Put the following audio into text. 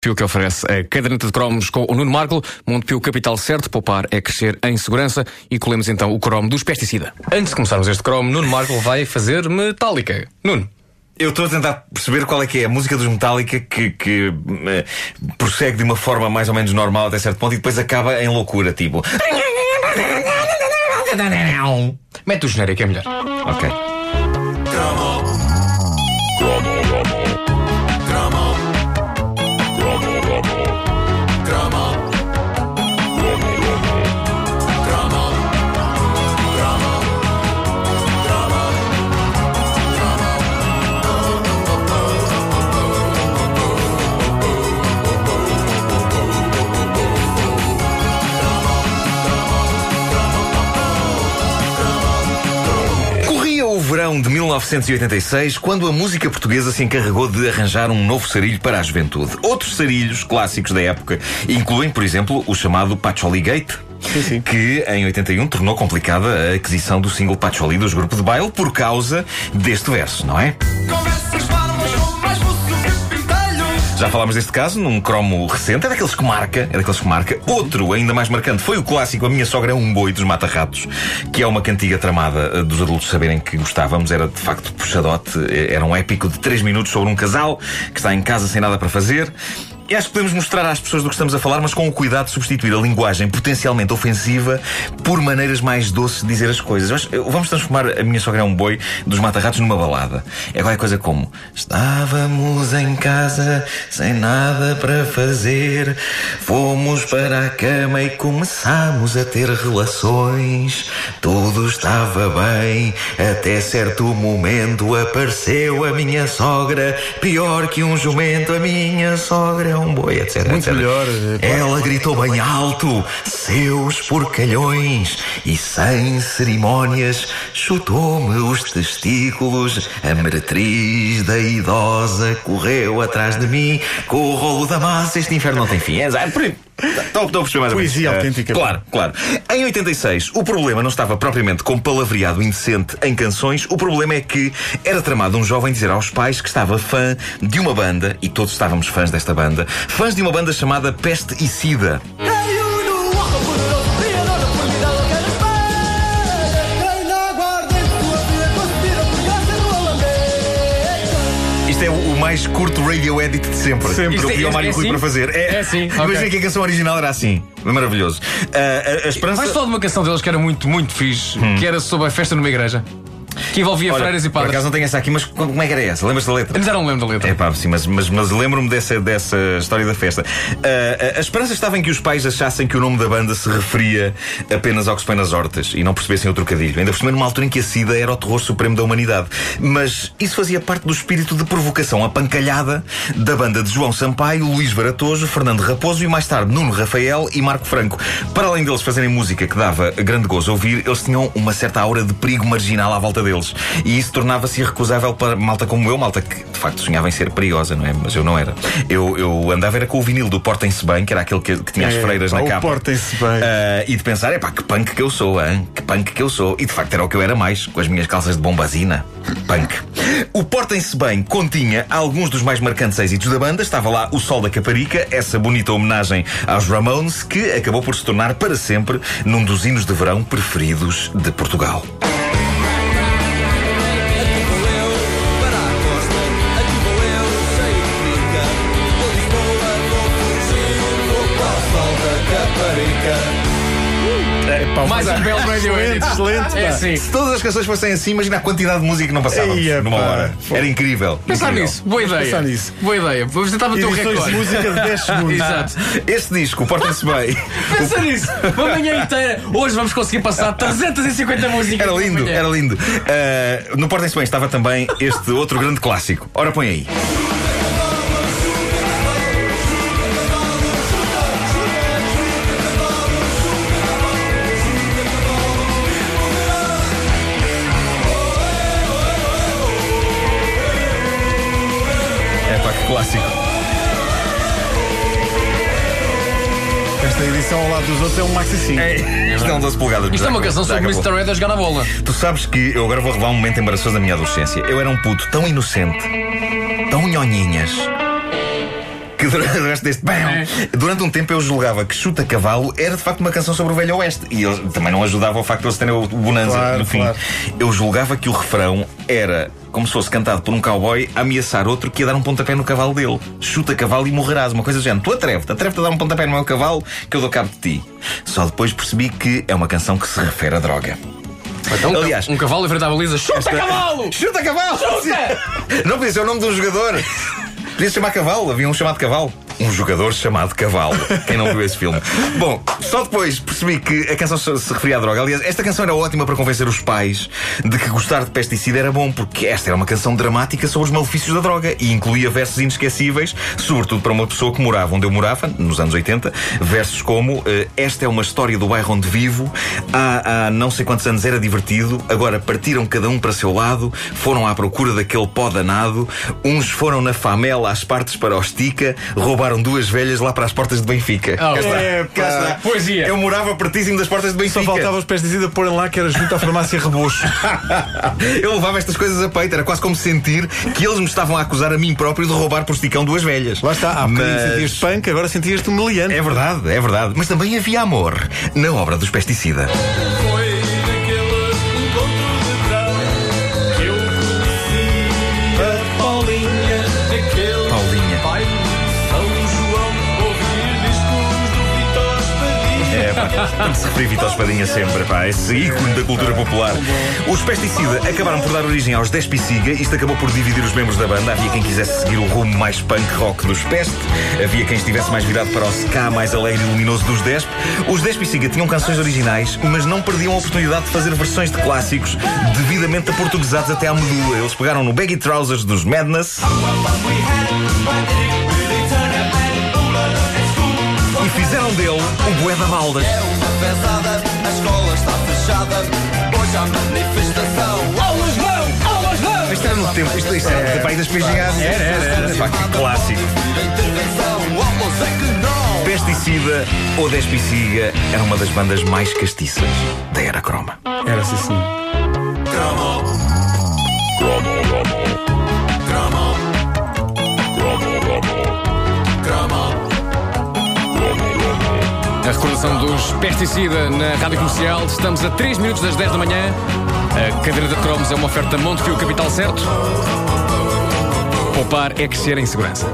Pio que oferece a caderneta de cromos com o Nuno Marco. Montepio Capital Certo, poupar é crescer em segurança. E colhemos então o cromo dos pesticida. Antes de começarmos este cromo, Nuno Marco vai fazer Metallica. Nuno. Eu estou a tentar perceber qual é que é a música dos Metallica que, que eh, prossegue de uma forma mais ou menos normal até certo ponto e depois acaba em loucura, tipo. Mete o genérico, é melhor. Ok. De 1986 quando a música portuguesa se encarregou de arranjar um novo sarilho para a juventude. Outros sarilhos clássicos da época incluem, por exemplo, o chamado Patchouli Gate. Que em 81 tornou complicada a aquisição do single Patchouli dos Grupo de Baile por causa deste verso, não é? Já falámos deste caso num cromo recente, é daqueles que marca, é daqueles que marca. Outro, ainda mais marcante, foi o clássico A Minha Sogra é um Boi dos Mata-Ratos, que é uma cantiga tramada eh, dos adultos saberem que gostávamos. Era de facto puxadote, eh, era um épico de 3 minutos sobre um casal que está em casa sem nada para fazer. E acho que podemos mostrar às pessoas do que estamos a falar, mas com o cuidado de substituir a linguagem potencialmente ofensiva por maneiras mais doces de dizer as coisas. Acho- eu- Vamos transformar a minha sogra é um boi dos mata-ratos numa balada. É qualquer coisa como Estávamos em casa sem nada para fazer, fomos para a cama e começámos a ter relações. Tudo estava bem, até certo momento apareceu a minha sogra, pior que um jumento, a minha sogra um boi, etc. Muito etc. melhor, eh, Ela gritou bem alto, seus porcalhões, e sem cerimónias chutou-me os testículos. A meretriz da idosa correu atrás de mim com o rolo da massa. Este inferno não tem fim. É, estou a perceber mais. Poesia Eh, autêntica. Claro, claro. Em 86, o problema não estava propriamente com palavreado indecente em canções. O problema é que era tramado um jovem dizer aos pais que estava fã de uma banda, e todos estávamos fãs desta banda, fãs de uma banda chamada Peste e Sida. Isto é o o mais curto radio edit de sempre. Sempre. Que eu pedi ao É- Mário é Rui assim? para fazer. É assim, Imagina ok. que a canção original era assim. Maravilhoso. Ah, a, a esperança. Vais falar de uma canção deles que era muito, muito fixe, que era sobre a festa numa igreja, que envolvia. Olha, freiras e por padres. acaso não tenho essa aqui, mas como é que era essa? Lembras da letra? Mas já não lembro da letra. É pá, sim, mas, mas, mas lembro-me dessa, dessa história da festa. Ah, a- a esperança estava em que os pais achassem que o nome da banda se referia apenas ao que se põe nas hortas e não percebessem o trocadilho. Ainda por cima, numa altura em que a SIDA era o terror supremo da humanidade. Mas isso fazia parte do espírito de provocação apancalhada da banda de João Sampaio, Luís Baratojo, Fernando Raposo e mais tarde Nuno Rafael e Marco Franco. Para além deles fazerem música que dava grande gozo a ouvir, eles tinham uma certa aura de perigo marginal à volta deles. E isso tornava-se irrecusável para malta como eu, malta que de facto sonhava em ser perigosa, não é? Mas eu não era. Eu, eu andava era com o vinil do Portem-se Bem, que era aquele que, que tinha as É, freiras pá, na o capa. Portem-se Bem. Ah, e de pensar, é pá, que punk que eu sou, hein? que punk que eu sou. E de facto era o que eu era mais, com as minhas calças de bombazina. Punk. O Portem-se Bem continha alguns dos mais marcantes êxitos da banda. Estava lá o Sol da Caparica, essa bonita homenagem aos Ramones, que acabou por se tornar para sempre num dos hinos de verão preferidos de Portugal. Excelente. É assim. Se todas as canções fossem assim, imagina a quantidade de música que não Eia, numa pá. hora. Era incrível. Pensar incrível. nisso, boa ideia. pensar nisso. Boa ideia. Vamos tentar bater o Edições de recorde. música de 10 segundos. Exato. Este disco, Portem-se Bem. Pensa nisso. Uma manhã inteira. Hoje vamos conseguir passar 350 músicas. Era lindo, era lindo. Ah, no Portem-se Bem estava também este outro grande clássico. Ora, põe aí. Clássico. Esta edição ao lado dos outros é um maxi 5. É, isto é um 12 polegadas. Isto é uma canção sobre Mr. Ed a jogar na bola. Tu sabes que eu agora vou revelar um momento embaraçoso da minha adolescência. Eu era um puto tão inocente, tão nhonhinhas, que durante o resto deste bam, durante um tempo eu julgava que Chuta Cavalo era de facto uma canção sobre o Velho Oeste. E eu também não ajudava o facto de eles terem o Bonanza Claro, no fim. claro. Eu julgava que o refrão era como se fosse cantado por um cowboy a ameaçar outro que ia dar um pontapé no cavalo dele. Chuta cavalo e morrerás. Uma coisa do género. Tu atreve-te, atreve-te a dar um pontapé no meu cavalo que eu dou cabo de ti. Só depois percebi que é uma canção que se refere a droga. Então, Aliás- um cavalo à baliza. Chuta, cavalo! Chuta cavalo! Não podia ser o nome de um jogador. Podia se chamar Cavalo, havia um chamado Cavalo. Um jogador chamado Cavalo. Quem não viu esse filme? Bom, só depois percebi que a canção se referia à droga. Aliás, esta canção era ótima para convencer os pais de que gostar de pesticida era bom, porque esta era uma canção dramática sobre os malefícios da droga e incluía versos inesquecíveis, sobretudo para uma pessoa que morava onde eu morava, nos anos 80. Versos como: eh, Esta é uma história do bairro onde vivo, há, há não sei quantos anos era divertido, agora partiram cada um para seu lado, foram à procura daquele pó danado, uns foram na famela às partes para a Ostica, roubaram duas velhas lá para as portas de Benfica. Oh, cá está, epá. cá está. Poesia. Eu morava pertíssimo das portas de Só Benfica. faltava os pesticidas porem lá que era junto à farmácia Rebocho. Eu levava estas coisas a peito, era quase como sentir que eles me estavam a acusar a mim próprio de roubar por esticão duas velhas. Lá está, há bocadinho Mas- sentias punk, agora sentias-te humilhante. É verdade, é verdade. Mas também havia amor na obra dos pesticida. Tem que Espadinha sempre, pá, esse ícone da cultura popular. Os Pesticida acabaram por dar origem aos Despiciga. Isto acabou por dividir os membros da banda. Havia quem quisesse seguir o rumo mais punk rock dos Peste. Havia quem estivesse mais virado para o ska mais alegre e luminoso dos Desp. Os Despiciga tinham canções originais, mas não perdiam a oportunidade de fazer versões de clássicos devidamente aportuguesados até à medula. Eles pegaram no Baggy Trousers dos Madness e fizeram dele o Bué da Baldas. É uma pesada, a escola está fechada. Hoje há manifestação. Aulas não! Aulas não! Isto era no tempo, isto, isto era do pai das PGAs. Era, era, era. Clássico. É que não! Pesticida ou Despiciga era uma das bandas mais castiças da era croma. Era assim sim. A recordação dos pesticida na rádio comercial. Estamos a 3 minutos das 10 da manhã. A cadeira de cromos é uma oferta Montepio Capital Certo. Poupar é crescer em segurança.